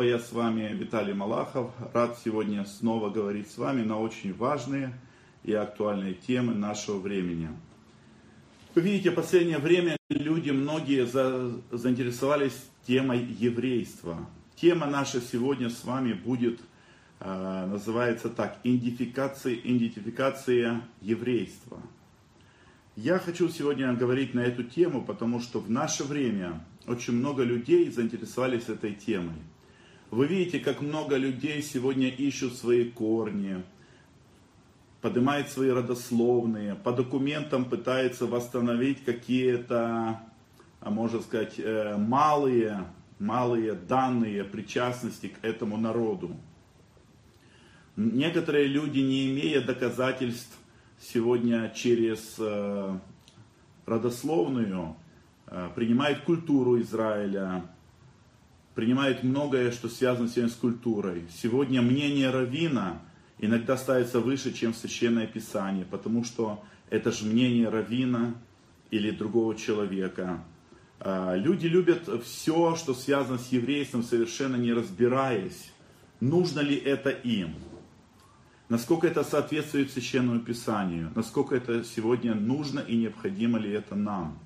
Я с вами Виталий Малахов. Рад сегодня снова говорить с вами на очень важные и актуальные темы нашего времени. Вы видите, в последнее время люди, многие за, заинтересовались темой еврейства. Тема наша сегодня с вами будет, э, называется так, идентификация, идентификация еврейства. Я хочу сегодня говорить на эту тему, потому что в наше время очень много людей заинтересовались этой темой. Вы видите, как много людей сегодня ищут свои корни, поднимает свои родословные, по документам пытается восстановить какие-то, а можно сказать, э, малые, малые данные причастности к этому народу. Некоторые люди, не имея доказательств сегодня через э, родословную, э, принимают культуру Израиля, принимает многое, что связано сегодня с культурой. Сегодня мнение равина иногда ставится выше, чем Священное Писание, потому что это же мнение равина или другого человека. А, люди любят все, что связано с еврейством, совершенно не разбираясь, нужно ли это им. Насколько это соответствует Священному Писанию, насколько это сегодня нужно и необходимо ли это нам.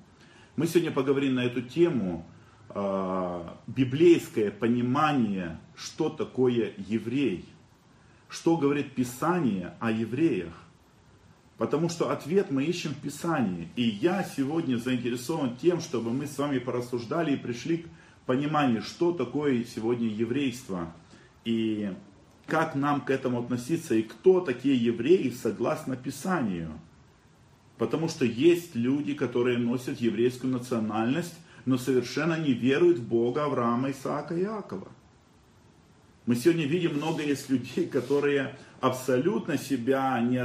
Мы сегодня поговорим на эту тему, библейское понимание, что такое еврей, что говорит Писание о евреях. Потому что ответ мы ищем в Писании. И я сегодня заинтересован тем, чтобы мы с вами порассуждали и пришли к пониманию, что такое сегодня еврейство. И как нам к этому относиться, и кто такие евреи согласно Писанию. Потому что есть люди, которые носят еврейскую национальность, но совершенно не веруют в Бога Авраама, Исаака и Иакова. Мы сегодня видим много есть людей, которые абсолютно себя не,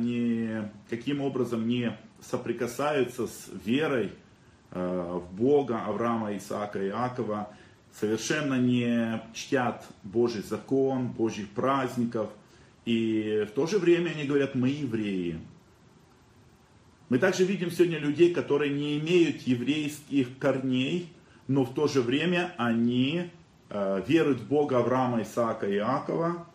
не, каким образом не соприкасаются с верой э, в Бога Авраама, Исаака и Иакова, совершенно не чтят Божий закон, Божьих праздников, и в то же время они говорят, мы евреи, мы также видим сегодня людей, которые не имеют еврейских корней, но в то же время они э, веруют в Бога Авраама, Исаака и Иакова,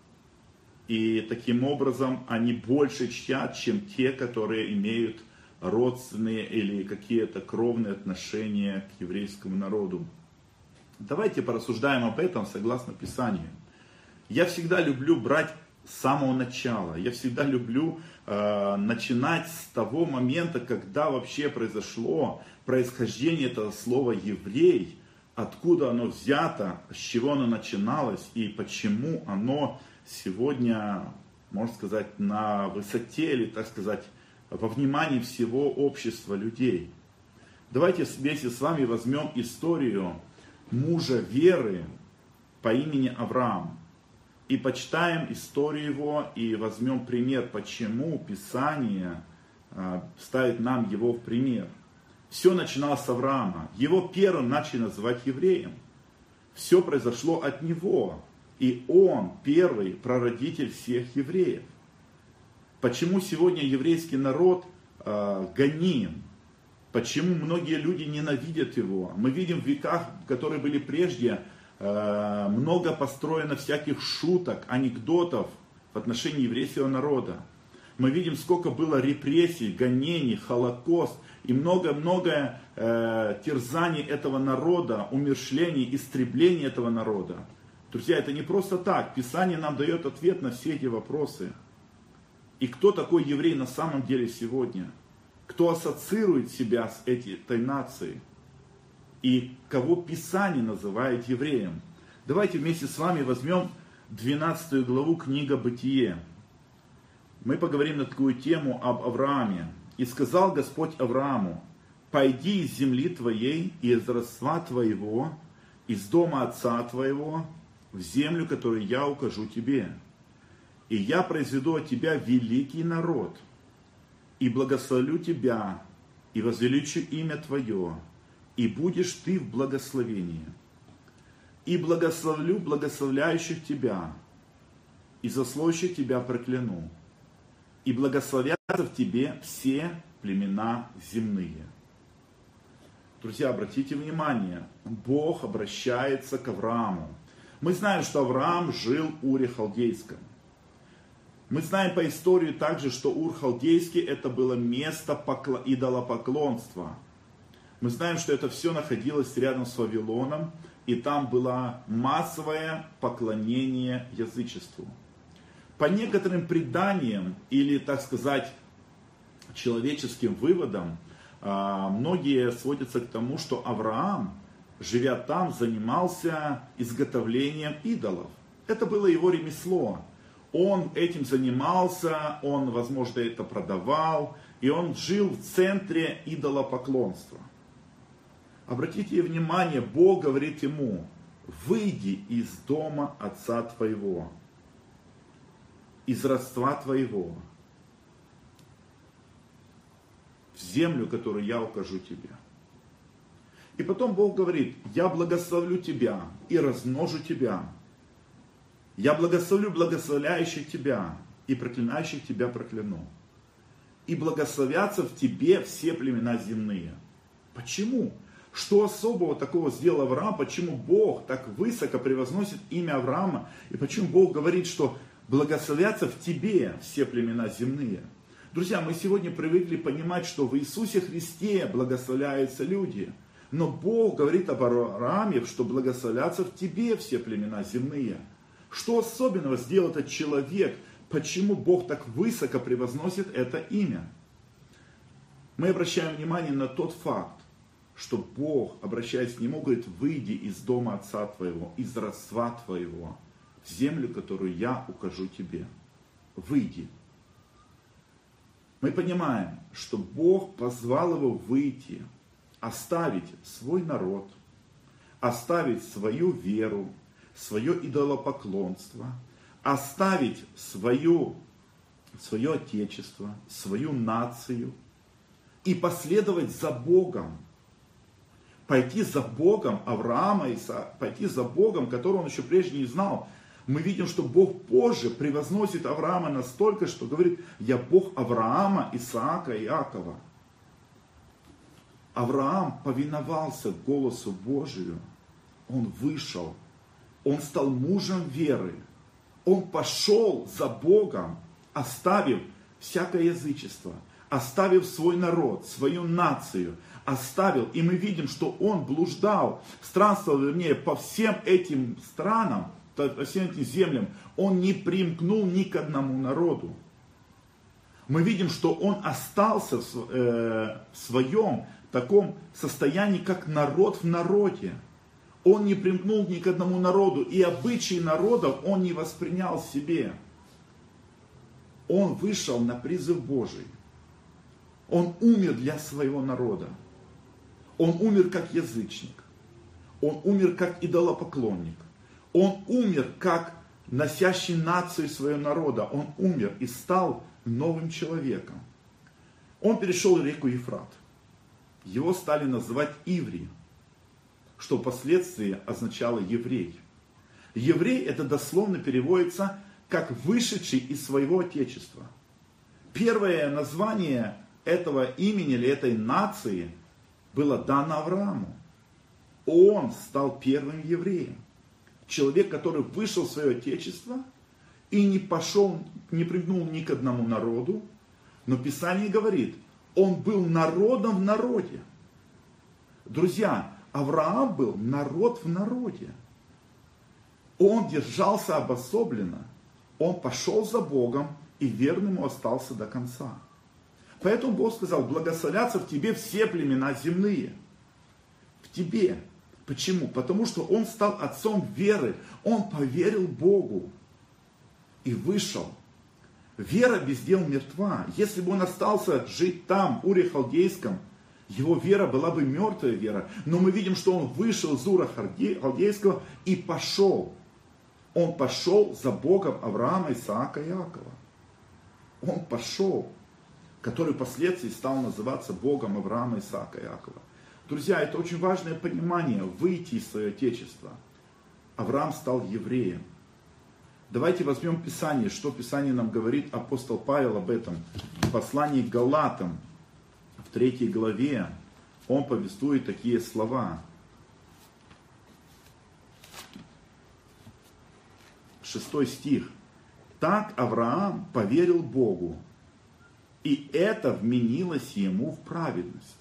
и таким образом они больше чтят, чем те, которые имеют родственные или какие-то кровные отношения к еврейскому народу. Давайте порассуждаем об этом согласно Писанию. Я всегда люблю брать с самого начала. Я всегда люблю начинать с того момента, когда вообще произошло происхождение этого слова еврей, откуда оно взято, с чего оно начиналось и почему оно сегодня, можно сказать, на высоте или, так сказать, во внимании всего общества людей. Давайте вместе с вами возьмем историю мужа веры по имени Авраам и почитаем историю его и возьмем пример, почему Писание а, ставит нам его в пример. Все начиналось с Авраама. Его первым начали называть евреем. Все произошло от него. И он первый прародитель всех евреев. Почему сегодня еврейский народ э, гоним? Почему многие люди ненавидят его? Мы видим в веках, которые были прежде, много построено всяких шуток, анекдотов в отношении еврейского народа. Мы видим, сколько было репрессий, гонений, холокост и много-много э, терзаний этого народа, умершлений, истреблений этого народа. Друзья, это не просто так. Писание нам дает ответ на все эти вопросы. И кто такой еврей на самом деле сегодня? Кто ассоциирует себя с этой нацией? И кого Писание называет евреем. Давайте вместе с вами возьмем 12 главу книга Бытие. Мы поговорим на такую тему об Аврааме. «И сказал Господь Аврааму, пойди из земли твоей и из родства твоего, из дома отца твоего, в землю, которую я укажу тебе. И я произведу от тебя великий народ, и благословлю тебя, и возвеличу имя твое, и будешь ты в благословении. И благословлю благословляющих тебя, и засловящих тебя прокляну. И благословятся в тебе все племена земные. Друзья, обратите внимание, Бог обращается к Аврааму. Мы знаем, что Авраам жил в Уре Халдейском. Мы знаем по истории также, что Ур Халдейский это было место покло... идолопоклонства. Мы знаем, что это все находилось рядом с Вавилоном, и там было массовое поклонение язычеству. По некоторым преданиям, или, так сказать, человеческим выводам, а, многие сводятся к тому, что Авраам, живя там, занимался изготовлением идолов. Это было его ремесло. Он этим занимался, он, возможно, это продавал, и он жил в центре идолопоклонства. Обратите внимание, Бог говорит ему, выйди из дома отца твоего, из родства твоего, в землю, которую я укажу тебе. И потом Бог говорит, я благословлю тебя и размножу тебя. Я благословлю благословляющих тебя и проклинающих тебя прокляну. И благословятся в тебе все племена земные. Почему? Что особого такого сделал Авраам? Почему Бог так высоко превозносит имя Авраама? И почему Бог говорит, что благословятся в тебе все племена земные? Друзья, мы сегодня привыкли понимать, что в Иисусе Христе благословляются люди. Но Бог говорит об Аврааме, что благословятся в тебе все племена земные. Что особенного сделал этот человек? Почему Бог так высоко превозносит это имя? Мы обращаем внимание на тот факт, что Бог, обращаясь к нему, говорит, выйди из дома отца твоего, из родства твоего, в землю, которую я укажу тебе. Выйди. Мы понимаем, что Бог позвал его выйти, оставить свой народ, оставить свою веру, свое идолопоклонство, оставить свою, свое отечество, свою нацию и последовать за Богом. Пойти за Богом Авраама, пойти за Богом, которого он еще прежде не знал, мы видим, что Бог позже превозносит Авраама настолько, что говорит, я Бог Авраама, Исаака и Иакова. Авраам повиновался голосу Божию. Он вышел. Он стал мужем веры. Он пошел за Богом, оставив всякое язычество, оставив свой народ, свою нацию, оставил. И мы видим, что он блуждал, странствовал, вернее, по всем этим странам, по всем этим землям, он не примкнул ни к одному народу. Мы видим, что он остался в э, своем таком состоянии, как народ в народе. Он не примкнул ни к одному народу, и обычаи народов он не воспринял себе. Он вышел на призыв Божий. Он умер для своего народа. Он умер как язычник. Он умер как идолопоклонник. Он умер как носящий нацию своего народа. Он умер и стал новым человеком. Он перешел реку Ефрат. Его стали называть Иври, что впоследствии означало еврей. Еврей это дословно переводится как вышедший из своего отечества. Первое название этого имени или этой нации было дано Аврааму. Он стал первым евреем человек, который вышел в свое отечество и не пошел, не прыгнул ни к одному народу, но Писание говорит, он был народом в народе. Друзья, Авраам был народ в народе. Он держался обособленно. Он пошел за Богом и верным остался до конца. Поэтому Бог сказал, благословятся в тебе все племена земные. В тебе. Почему? Потому что он стал отцом веры. Он поверил Богу и вышел. Вера без дел мертва. Если бы он остался жить там, в Уре Халдейском, его вера была бы мертвая вера. Но мы видим, что он вышел из Ура Халдейского и пошел. Он пошел за Богом Авраама, Исаака и Иакова. Он пошел, который впоследствии стал называться Богом Авраама, Исаака Иакова. Друзья, это очень важное понимание, выйти из своего отечества. Авраам стал евреем. Давайте возьмем Писание, что Писание нам говорит апостол Павел об этом. В послании к Галатам, в третьей главе, он повествует такие слова. 6 стих. Так Авраам поверил Богу, и это вменилось ему в праведность.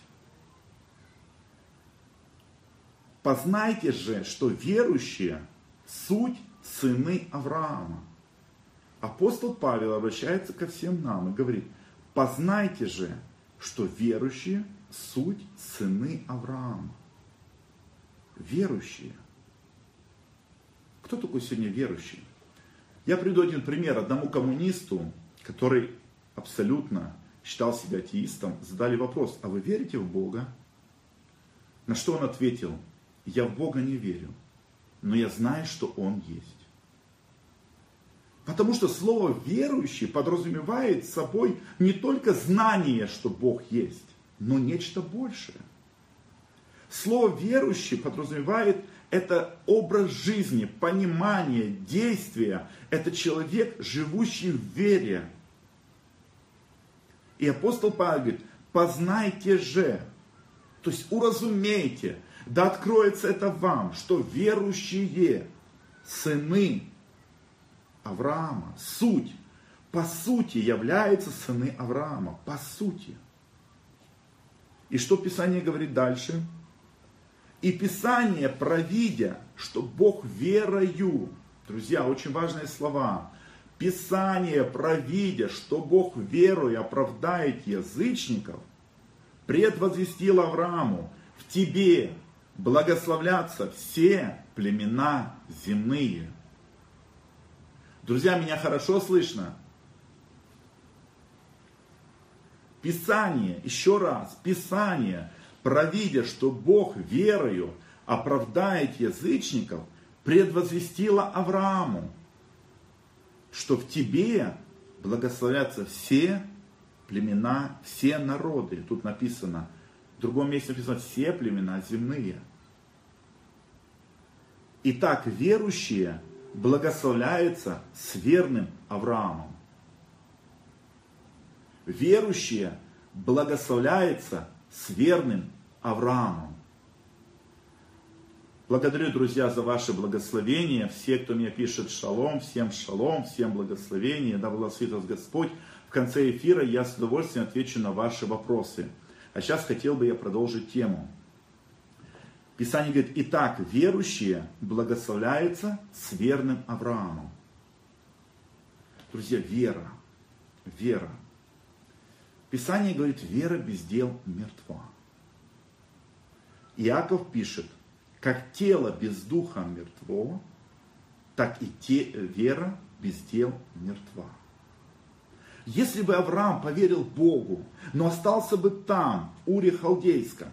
Познайте же, что верующие – суть сыны Авраама. Апостол Павел обращается ко всем нам и говорит, познайте же, что верующие – суть сыны Авраама. Верующие. Кто такой сегодня верующий? Я приведу один пример. Одному коммунисту, который абсолютно считал себя атеистом, задали вопрос, а вы верите в Бога? На что он ответил, я в Бога не верю, но я знаю, что Он есть. Потому что слово верующий подразумевает собой не только знание, что Бог есть, но нечто большее. Слово верующий подразумевает это образ жизни, понимание, действие. Это человек, живущий в вере. И апостол Павел говорит, познайте же, то есть уразумейте, да откроется это вам, что верующие сыны Авраама, суть, по сути являются сыны Авраама, по сути. И что Писание говорит дальше? И Писание, провидя, что Бог верою, друзья, очень важные слова, Писание, провидя, что Бог верою оправдает язычников, предвозвестил Аврааму, в тебе благословляться все племена земные. Друзья, меня хорошо слышно? Писание, еще раз, Писание – провидя, что Бог верою оправдает язычников, предвозвестила Аврааму, что в тебе благословятся все племена, все народы. Тут написано, в другом месте написано, все племена земные. Итак, верующие благословляются с верным Авраамом. Верующие благословляются с верным Авраамом. Благодарю, друзья, за ваше благословение. Все, кто мне пишет шалом, всем шалом, всем благословение. Да благословит вас Господь. В конце эфира я с удовольствием отвечу на ваши вопросы. А сейчас хотел бы я продолжить тему. Писание говорит, итак, верующие благословляются с верным Авраамом. Друзья, вера, вера. Писание говорит, вера без дел мертва. Иаков пишет, как тело без духа мертво, так и те, вера без дел мертва. Если бы Авраам поверил Богу, но остался бы там, в Уре Халдейском,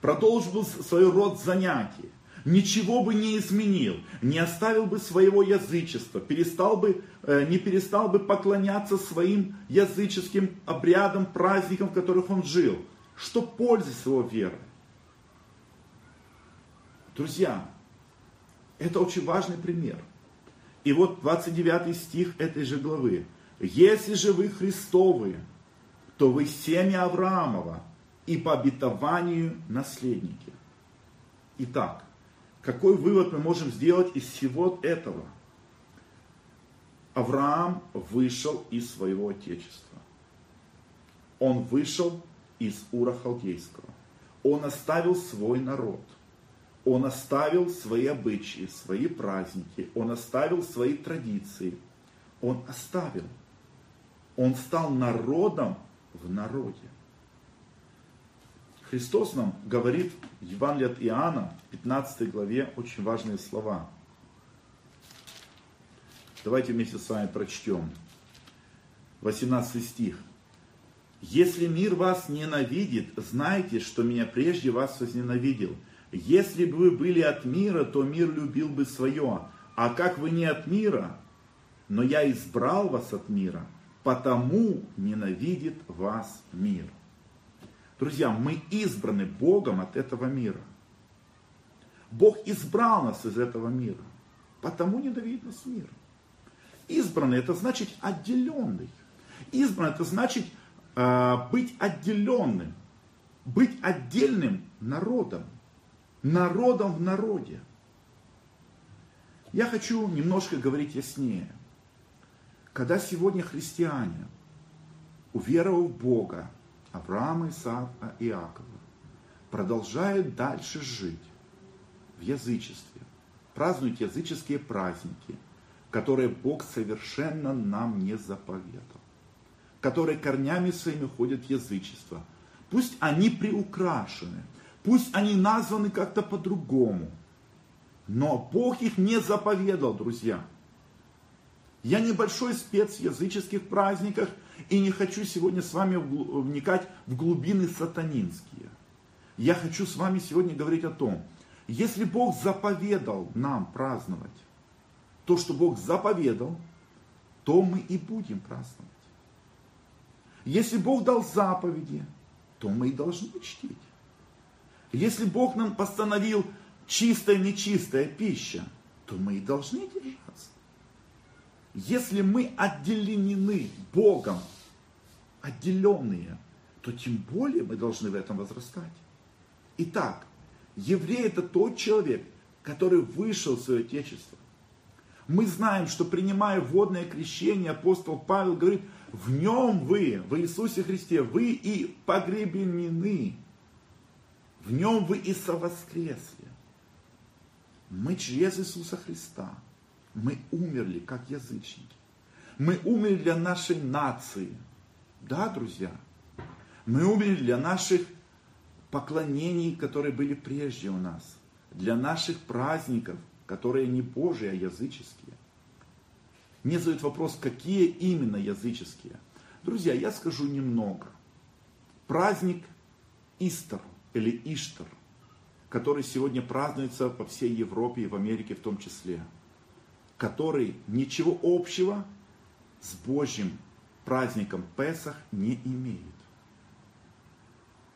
продолжил бы свой род занятий, ничего бы не изменил, не оставил бы своего язычества, перестал бы, э, не перестал бы поклоняться своим языческим обрядам, праздникам, в которых он жил, что пользы с его верой? Друзья, это очень важный пример. И вот 29 стих этой же главы. Если же вы Христовы, то вы семя Авраамова и по обетованию наследники. Итак, какой вывод мы можем сделать из всего этого? Авраам вышел из своего отечества. Он вышел из Ура Халдейского. Он оставил свой народ – он оставил свои обычаи, свои праздники, он оставил свои традиции. Он оставил. Он стал народом в народе. Христос нам говорит в Евангелии от Иоанна, 15 главе, очень важные слова. Давайте вместе с вами прочтем. 18 стих. «Если мир вас ненавидит, знайте, что меня прежде вас возненавидел. Если бы вы были от мира, то мир любил бы свое. А как вы не от мира, но я избрал вас от мира, потому ненавидит вас мир. Друзья, мы избраны Богом от этого мира. Бог избрал нас из этого мира, потому ненавидит нас мир. Избранный это значит отделенный. Избранный это значит э, быть отделенным, быть отдельным народом народом в народе. Я хочу немножко говорить яснее. Когда сегодня христиане, уверовав в Бога, Авраама, Исаака и Иакова, продолжают дальше жить в язычестве, празднуют языческие праздники, которые Бог совершенно нам не заповедал, которые корнями своими ходят в язычество. Пусть они приукрашены, пусть они названы как-то по-другому, но Бог их не заповедал, друзья. Я небольшой спец в языческих праздниках и не хочу сегодня с вами вникать в глубины сатанинские. Я хочу с вами сегодня говорить о том, если Бог заповедал нам праздновать то, что Бог заповедал, то мы и будем праздновать. Если Бог дал заповеди, то мы и должны чтить. Если Бог нам постановил чистая, нечистая пища, то мы и должны держаться. Если мы отделены Богом, отделенные, то тем более мы должны в этом возрастать. Итак, еврей это тот человек, который вышел в свое Отечество, мы знаем, что принимая водное крещение, апостол Павел говорит, в нем вы, в Иисусе Христе, вы и погребенены. В нем вы и совоскресли. Мы через Иисуса Христа. Мы умерли, как язычники. Мы умерли для нашей нации. Да, друзья? Мы умерли для наших поклонений, которые были прежде у нас. Для наших праздников – которые не Божьи, а языческие. Мне задают вопрос, какие именно языческие. Друзья, я скажу немного. Праздник Истер или Иштар, который сегодня празднуется по всей Европе и в Америке в том числе, который ничего общего с Божьим праздником Песах не имеет.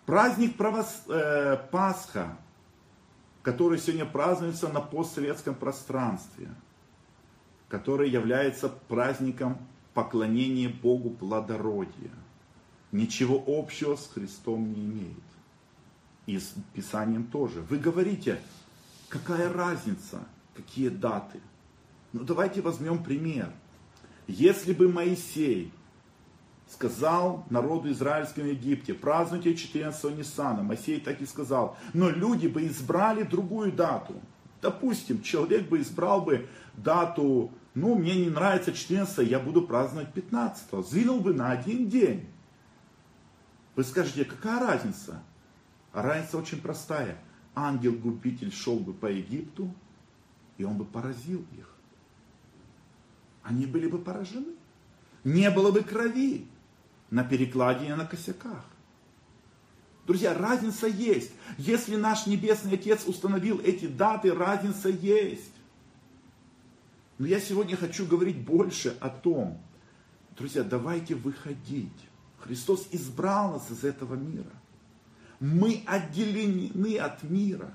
Праздник правос... э, Пасха который сегодня празднуется на постсоветском пространстве, который является праздником поклонения Богу плодородия, ничего общего с Христом не имеет. И с Писанием тоже. Вы говорите, какая разница, какие даты? Ну давайте возьмем пример. Если бы Моисей сказал народу израильскому в Египте, празднуйте 14 Ниссана. Моисей так и сказал. Но люди бы избрали другую дату. Допустим, человек бы избрал бы дату, ну, мне не нравится 14, я буду праздновать 15. Сдвинул бы на один день. Вы скажете, какая разница? Разница очень простая. Ангел-губитель шел бы по Египту, и он бы поразил их. Они были бы поражены. Не было бы крови на перекладине на косяках. Друзья, разница есть. Если наш Небесный Отец установил эти даты, разница есть. Но я сегодня хочу говорить больше о том, друзья, давайте выходить. Христос избрал нас из этого мира. Мы отделены от мира.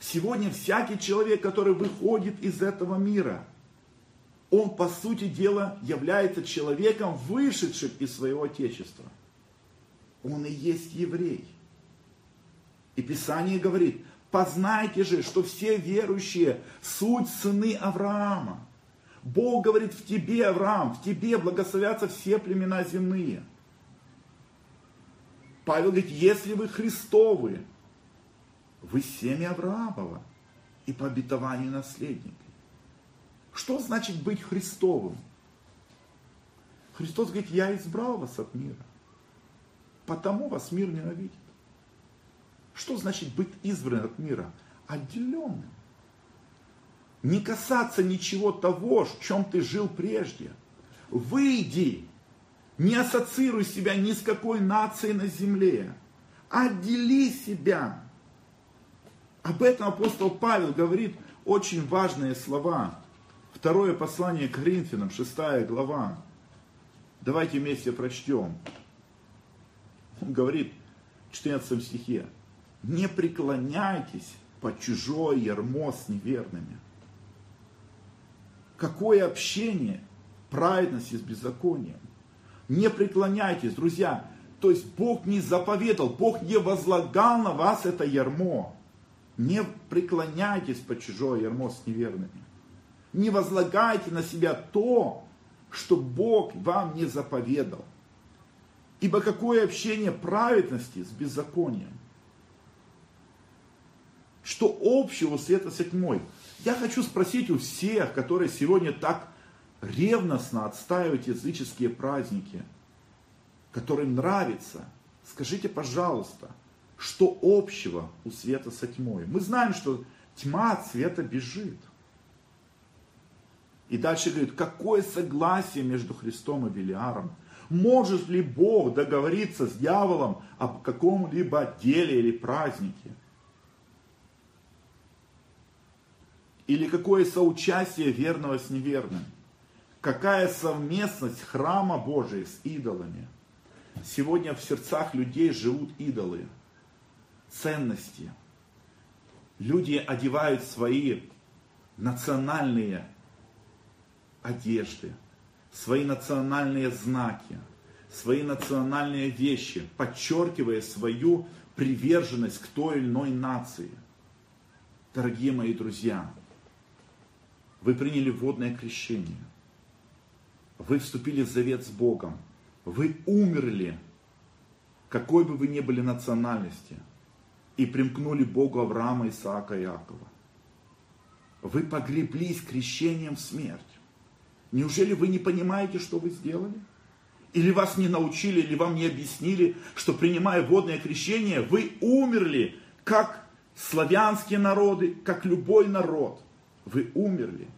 Сегодня всякий человек, который выходит из этого мира – он, по сути дела, является человеком, вышедшим из своего Отечества. Он и есть еврей. И Писание говорит, познайте же, что все верующие суть сыны Авраама. Бог говорит, в тебе, Авраам, в тебе благословятся все племена земные. Павел говорит, если вы Христовы, вы семя Авраамова и по обетованию наследники. Что значит быть Христовым? Христос говорит, я избрал вас от мира, потому вас мир ненавидит. Что значит быть избранным от мира? Отделенным. Не касаться ничего того, в чем ты жил прежде. Выйди, не ассоциируй себя ни с какой нацией на земле. Отдели себя. Об этом апостол Павел говорит очень важные слова. Второе послание к Коринфянам, шестая глава. Давайте вместе прочтем. Он говорит в 14 стихе. Не преклоняйтесь по чужое ярмо с неверными. Какое общение праведности с беззаконием. Не преклоняйтесь, друзья. То есть Бог не заповедал, Бог не возлагал на вас это ярмо. Не преклоняйтесь по чужое ярмо с неверными. Не возлагайте на себя то, что Бог вам не заповедал. Ибо какое общение праведности с беззаконием? Что общего света с тьмой? Я хочу спросить у всех, которые сегодня так ревностно отстаивают языческие праздники, которым нравится, скажите, пожалуйста, что общего у света со тьмой? Мы знаем, что тьма от света бежит. И дальше говорит, какое согласие между Христом и Велиаром? Может ли Бог договориться с дьяволом об каком-либо деле или празднике? Или какое соучастие верного с неверным? Какая совместность храма Божия с идолами? Сегодня в сердцах людей живут идолы, ценности. Люди одевают свои национальные одежды, свои национальные знаки, свои национальные вещи, подчеркивая свою приверженность к той или иной нации. Дорогие мои друзья, вы приняли водное крещение. Вы вступили в завет с Богом. Вы умерли, какой бы вы ни были национальности, и примкнули Богу Авраама, Исаака и Иакова. Вы погреблись крещением в смерть. Неужели вы не понимаете, что вы сделали? Или вас не научили, или вам не объяснили, что принимая водное крещение, вы умерли, как славянские народы, как любой народ. Вы умерли.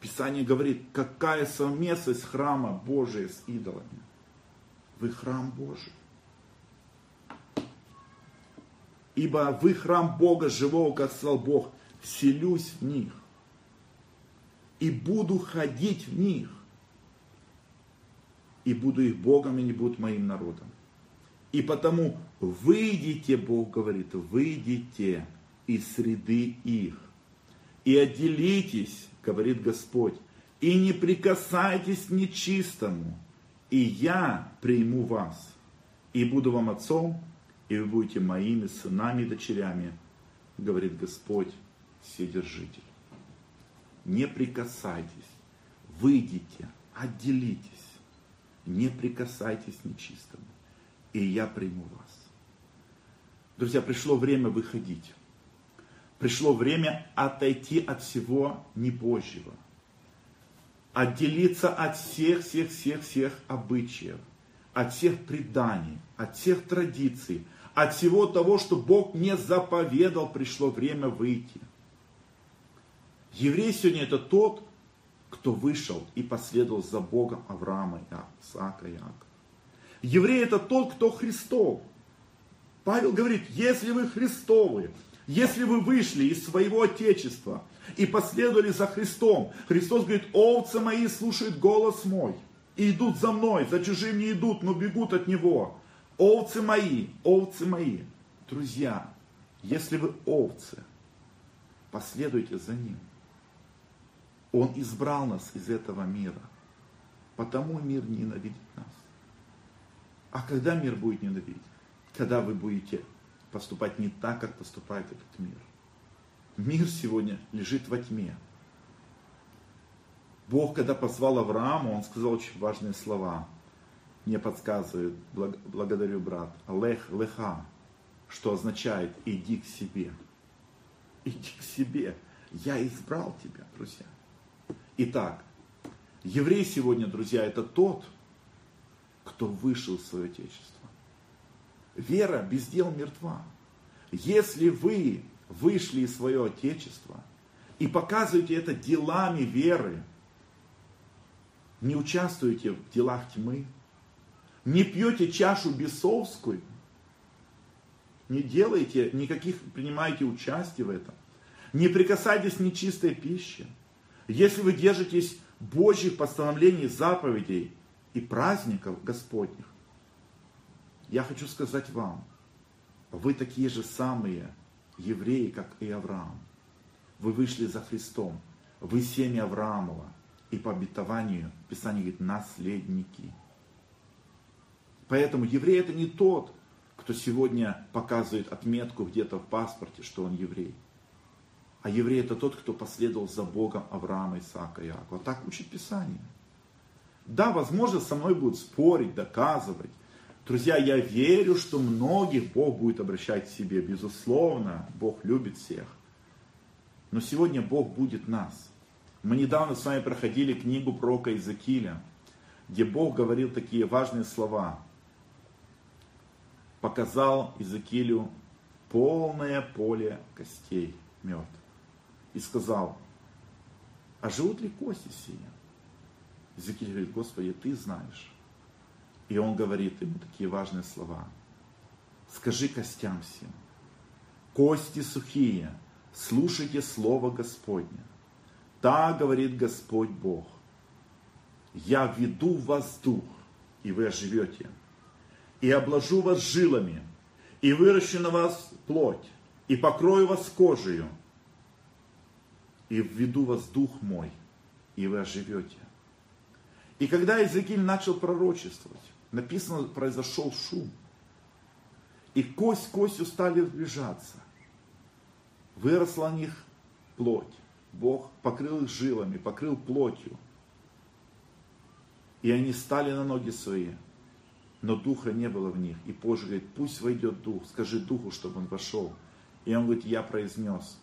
Писание говорит, какая совместность храма Божия с идолами. Вы храм Божий. Ибо вы храм Бога живого, как сказал Бог, вселюсь в них и буду ходить в них, и буду их Богом, и не будут моим народом. И потому выйдите, Бог говорит, выйдите из среды их, и отделитесь, говорит Господь, и не прикасайтесь к нечистому, и я приму вас, и буду вам отцом, и вы будете моими сынами и дочерями, говорит Господь, Вседержитель не прикасайтесь, выйдите, отделитесь, не прикасайтесь нечистому, и я приму вас. Друзья, пришло время выходить. Пришло время отойти от всего небожьего. Отделиться от всех, всех, всех, всех обычаев, от всех преданий, от всех традиций, от всего того, что Бог не заповедал, пришло время выйти. Еврей сегодня это тот, кто вышел и последовал за Богом Авраама, Исаака Иакова. Еврей это тот, кто Христов. Павел говорит, если вы Христовы, если вы вышли из своего Отечества и последовали за Христом, Христос говорит, овцы мои слушают голос мой и идут за мной, за чужим не идут, но бегут от Него. Овцы мои, овцы мои. Друзья, если вы овцы, последуйте за Ним. Он избрал нас из этого мира. Потому мир ненавидит нас. А когда мир будет ненавидеть? Когда вы будете поступать не так, как поступает этот мир. Мир сегодня лежит во тьме. Бог, когда позвал Авраама, он сказал очень важные слова. Мне подсказывает, благодарю, брат, Лех, Леха, что означает иди к себе. Иди к себе. Я избрал тебя, друзья. Итак, еврей сегодня, друзья, это тот, кто вышел в свое Отечество. Вера без дел мертва. Если вы вышли из своего Отечества и показываете это делами веры, не участвуете в делах тьмы, не пьете чашу бесовскую, не делаете никаких, принимаете участие в этом, не прикасайтесь к нечистой пище – если вы держитесь Божьих постановлений, заповедей и праздников Господних, я хочу сказать вам, вы такие же самые евреи, как и Авраам. Вы вышли за Христом. Вы семя Авраамова. И по обетованию Писание говорит, наследники. Поэтому еврей это не тот, кто сегодня показывает отметку где-то в паспорте, что он еврей. А еврей это тот, кто последовал за Богом Авраама, Исаака, Иакова. Так учит Писание. Да, возможно, со мной будут спорить, доказывать. Друзья, я верю, что многих Бог будет обращать к себе. Безусловно, Бог любит всех. Но сегодня Бог будет нас. Мы недавно с вами проходили книгу пророка Иезекииля, где Бог говорил такие важные слова. Показал Иезекиилю полное поле костей мертв и сказал, а живут ли кости сии? Иезекииль говорит, Господи, Ты знаешь. И он говорит ему такие важные слова. Скажи костям всем, кости сухие, слушайте слово Господне. Так говорит Господь Бог. Я введу в вас дух, и вы оживете, и обложу вас жилами, и выращу на вас плоть, и покрою вас кожею, и введу вас дух мой, и вы оживете. И когда Иезекииль начал пророчествовать, написано, произошел шум. И кость костью стали сближаться. Выросла на них плоть. Бог покрыл их жилами, покрыл плотью. И они стали на ноги свои, но духа не было в них. И позже говорит, пусть войдет дух, скажи духу, чтобы он вошел. И он говорит, я произнес.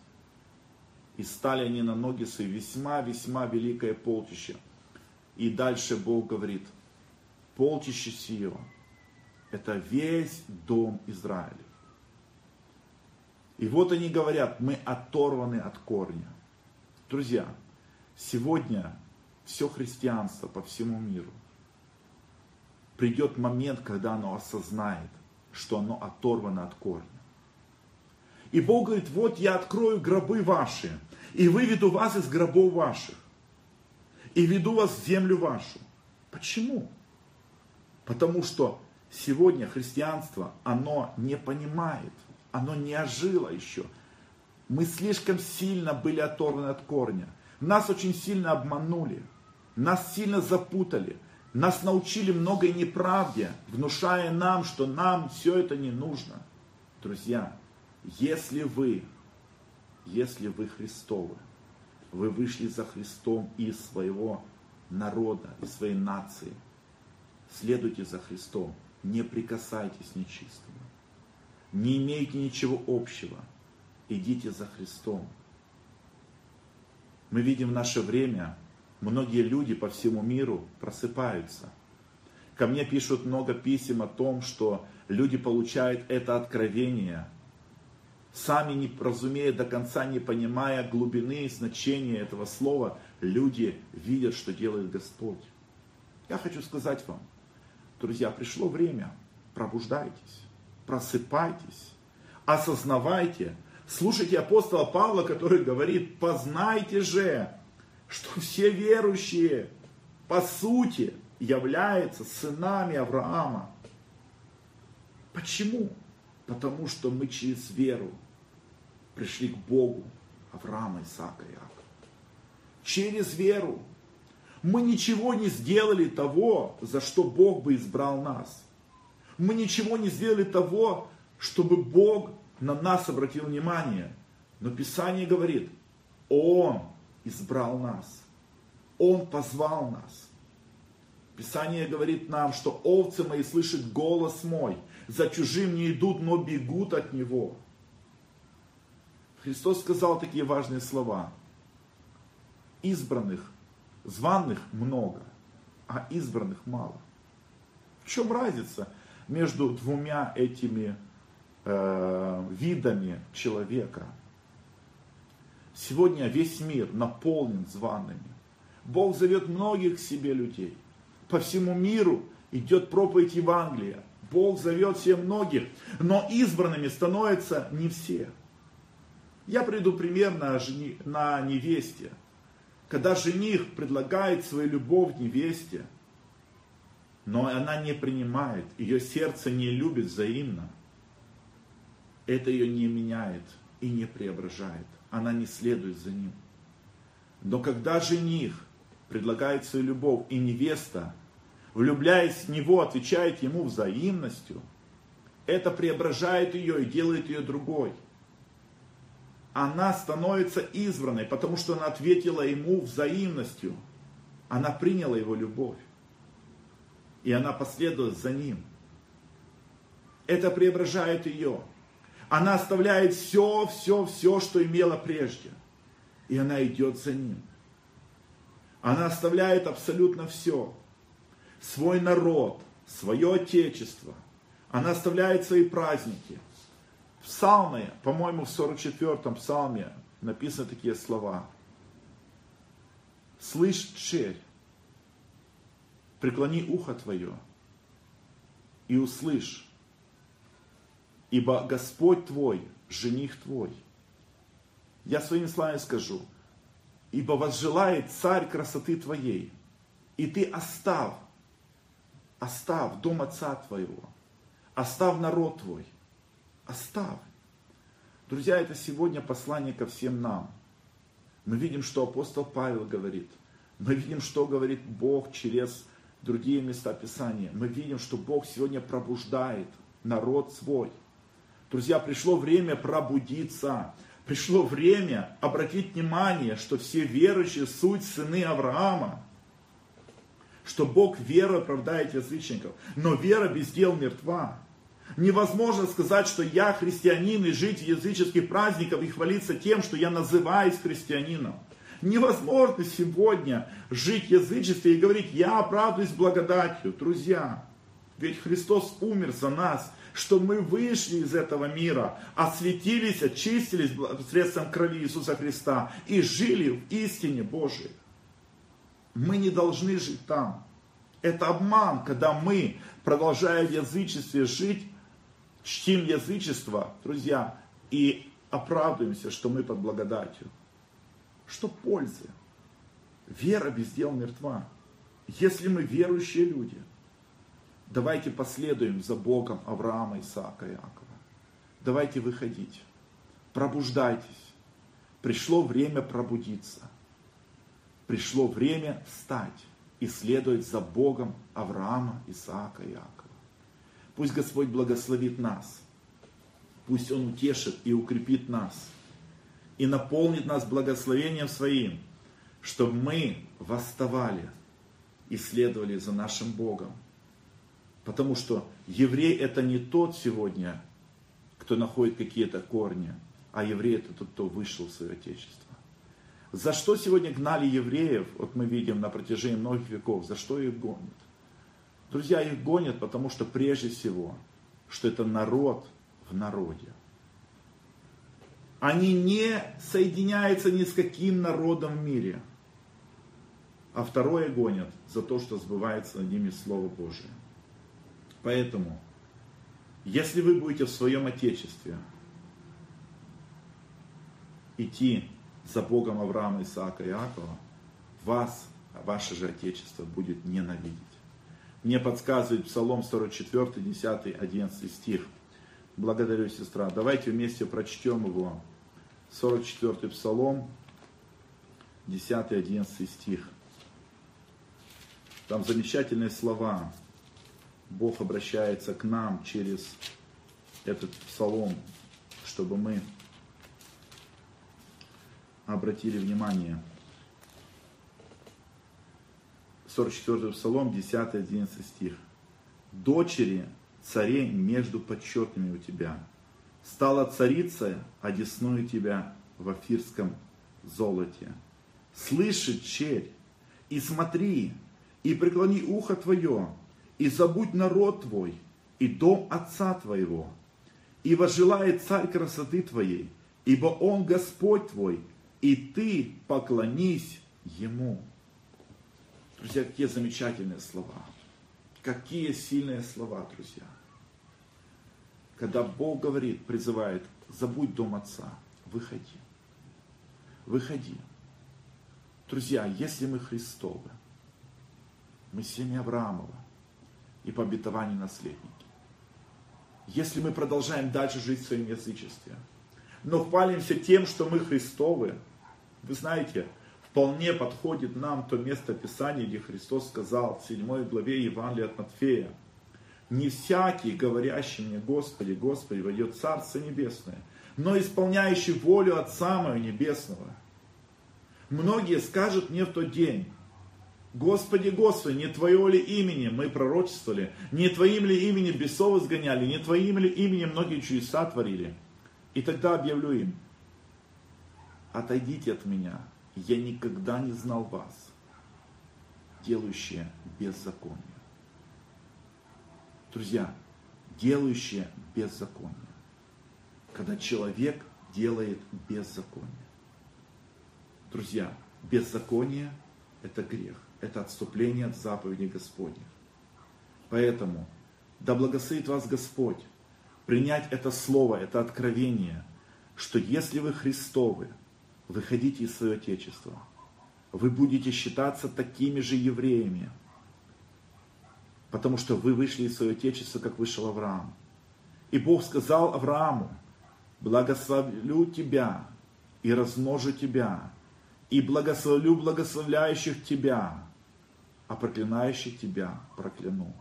И стали они на ноги свои, весьма-весьма великое полчище. И дальше Бог говорит, полчище сие, это весь дом Израиля. И вот они говорят, мы оторваны от корня. Друзья, сегодня все христианство по всему миру придет момент, когда оно осознает, что оно оторвано от корня. И Бог говорит, вот я открою гробы ваши, и выведу вас из гробов ваших, и веду вас в землю вашу. Почему? Потому что сегодня христианство, оно не понимает, оно не ожило еще. Мы слишком сильно были оторваны от корня. Нас очень сильно обманули, нас сильно запутали, нас научили многой неправде, внушая нам, что нам все это не нужно. Друзья, если вы, если вы Христовы, вы вышли за Христом из своего народа, из своей нации, следуйте за Христом, не прикасайтесь нечистого, не имейте ничего общего, идите за Христом. Мы видим в наше время, многие люди по всему миру просыпаются. Ко мне пишут много писем о том, что люди получают это откровение – сами не разумея до конца, не понимая глубины и значения этого слова, люди видят, что делает Господь. Я хочу сказать вам, друзья, пришло время, пробуждайтесь, просыпайтесь, осознавайте, слушайте апостола Павла, который говорит, познайте же, что все верующие по сути являются сынами Авраама. Почему? Потому что мы через веру пришли к Богу Авраама, Исаака и Иакова. Через веру. Мы ничего не сделали того, за что Бог бы избрал нас. Мы ничего не сделали того, чтобы Бог на нас обратил внимание. Но Писание говорит, Он избрал нас. Он позвал нас. Писание говорит нам, что овцы мои слышат голос мой, за чужим не идут, но бегут от него. Христос сказал такие важные слова. Избранных, званых много, а избранных мало. В чем разница между двумя этими э, видами человека? Сегодня весь мир наполнен зваными. Бог зовет многих к себе людей. По всему миру идет проповедь Евангелия. Бог зовет все многих, но избранными становятся не все. Я приведу пример на, жени, на невесте. Когда жених предлагает свою любовь невесте, но она не принимает, ее сердце не любит взаимно, это ее не меняет и не преображает. Она не следует за ним. Но когда жених предлагает свою любовь, и невеста, влюбляясь в него, отвечает ему взаимностью, это преображает ее и делает ее другой – она становится избранной, потому что она ответила ему взаимностью. Она приняла его любовь. И она последует за ним. Это преображает ее. Она оставляет все, все, все, что имела прежде. И она идет за ним. Она оставляет абсолютно все. Свой народ, свое отечество. Она оставляет свои праздники. Псалме, по-моему, в 44-м псалме написаны такие слова. Слышь, черь, преклони ухо твое и услышь, ибо Господь твой, жених твой. Я своими словами скажу, ибо возжелает царь красоты твоей, и ты оставь, оставь дом отца твоего, оставь народ твой, оставь. Друзья, это сегодня послание ко всем нам. Мы видим, что апостол Павел говорит. Мы видим, что говорит Бог через другие места Писания. Мы видим, что Бог сегодня пробуждает народ свой. Друзья, пришло время пробудиться. Пришло время обратить внимание, что все верующие суть сыны Авраама. Что Бог веру оправдает язычников. Но вера без дел мертва. Невозможно сказать, что я христианин и жить языческих праздниках и хвалиться тем, что я называюсь христианином. Невозможно сегодня жить язычестве и говорить, я оправдываюсь благодатью. Друзья, ведь Христос умер за нас, что мы вышли из этого мира, осветились, очистились посредством крови Иисуса Христа и жили в истине Божией. Мы не должны жить там. Это обман, когда мы, продолжая в язычестве жить, чтим язычество, друзья, и оправдываемся, что мы под благодатью. Что пользы? Вера без дел мертва. Если мы верующие люди, давайте последуем за Богом Авраама, Исаака и Иакова. Давайте выходить. Пробуждайтесь. Пришло время пробудиться. Пришло время встать и следовать за Богом Авраама, Исаака и Иакова. Пусть Господь благословит нас. Пусть Он утешит и укрепит нас. И наполнит нас благословением Своим, чтобы мы восставали и следовали за нашим Богом. Потому что еврей это не тот сегодня, кто находит какие-то корни, а еврей это тот, кто вышел в свое Отечество. За что сегодня гнали евреев, вот мы видим на протяжении многих веков, за что их гонят? Друзья, их гонят, потому что прежде всего, что это народ в народе. Они не соединяются ни с каким народом в мире. А второе гонят за то, что сбывается над ними Слово Божие. Поэтому, если вы будете в своем Отечестве идти за Богом Авраама, Исаака и Иакова, вас, ваше же Отечество будет ненавидеть. Мне подсказывает Псалом 44, 10, 11 стих. Благодарю, сестра. Давайте вместе прочтем его. 44 Псалом, 10, 11 стих. Там замечательные слова. Бог обращается к нам через этот псалом, чтобы мы обратили внимание 44 Псалом, 10-11 стих. «Дочери царей между почетными у тебя. Стала царица, одесную тебя в афирском золоте. Слышит черь, и смотри, и преклони ухо твое, и забудь народ твой, и дом отца твоего, и возжелает царь красоты твоей, ибо он Господь твой, и ты поклонись ему. Друзья, какие замечательные слова. Какие сильные слова, друзья. Когда Бог говорит, призывает, забудь дом отца, выходи. Выходи. Друзья, если мы Христовы, мы семья Авраамова и по обетованию наследники. Если мы продолжаем дальше жить в своем язычестве, но хвалимся тем, что мы Христовы, вы знаете, вполне подходит нам то место Писания, где Христос сказал в 7 главе Евангелия от Матфея, «Не всякий, говорящий мне, Господи, Господи, войдет Царство Небесное, но исполняющий волю Отца Моего Небесного. Многие скажут мне в тот день, Господи, Господи, не Твое ли имени мы пророчествовали, не Твоим ли именем бесов изгоняли, не Твоим ли именем многие чудеса творили. И тогда объявлю им, отойдите от меня, я никогда не знал вас, делающие беззаконие. Друзья, делающие беззаконие. Когда человек делает беззаконие. Друзья, беззаконие – это грех, это отступление от заповедей Господних. Поэтому, да благословит вас Господь, принять это слово, это откровение, что если вы Христовы, выходите из своего Отечества, вы будете считаться такими же евреями, потому что вы вышли из своего Отечества, как вышел Авраам. И Бог сказал Аврааму, благословлю тебя и размножу тебя, и благословлю благословляющих тебя, а проклинающих тебя прокляну.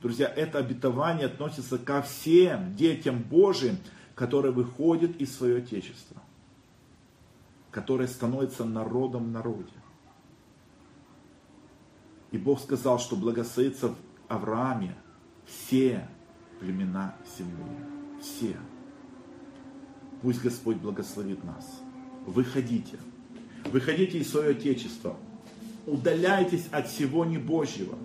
Друзья, это обетование относится ко всем детям Божьим, которые выходят из своего Отечества, которые становятся народом народе. И Бог сказал, что благословится в Аврааме все племена земли. Все. Пусть Господь благословит нас. Выходите. Выходите из своего Отечества. Удаляйтесь от всего небожьего.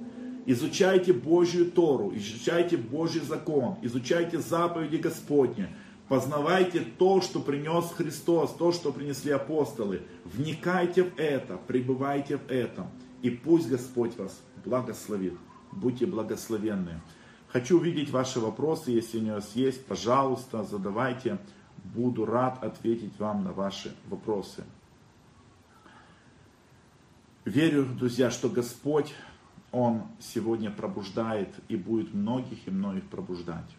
Изучайте Божью Тору, изучайте Божий закон, изучайте заповеди Господни, познавайте то, что принес Христос, то, что принесли апостолы. Вникайте в это, пребывайте в этом. И пусть Господь вас благословит. Будьте благословенны. Хочу увидеть ваши вопросы, если у вас есть, пожалуйста, задавайте. Буду рад ответить вам на ваши вопросы. Верю, друзья, что Господь, Он сегодня пробуждает и будет многих и многих пробуждать.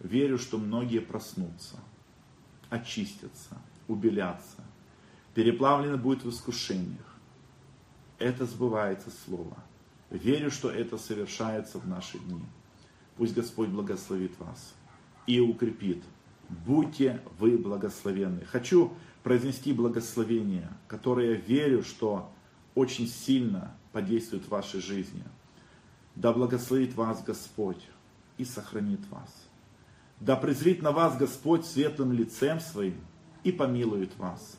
Верю, что многие проснутся, очистятся, убелятся, переплавлены будут в искушениях. Это сбывается Слово. Верю, что это совершается в наши дни. Пусть Господь благословит вас и укрепит будьте вы благословенны. Хочу произнести благословение, которое верю, что очень сильно подействует в вашей жизни. Да благословит вас Господь и сохранит вас. Да презрит на вас Господь светлым лицем своим и помилует вас.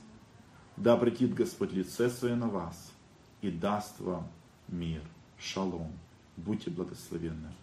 Да обратит Господь лице свое на вас и даст вам мир. Шалом. Будьте благословенны.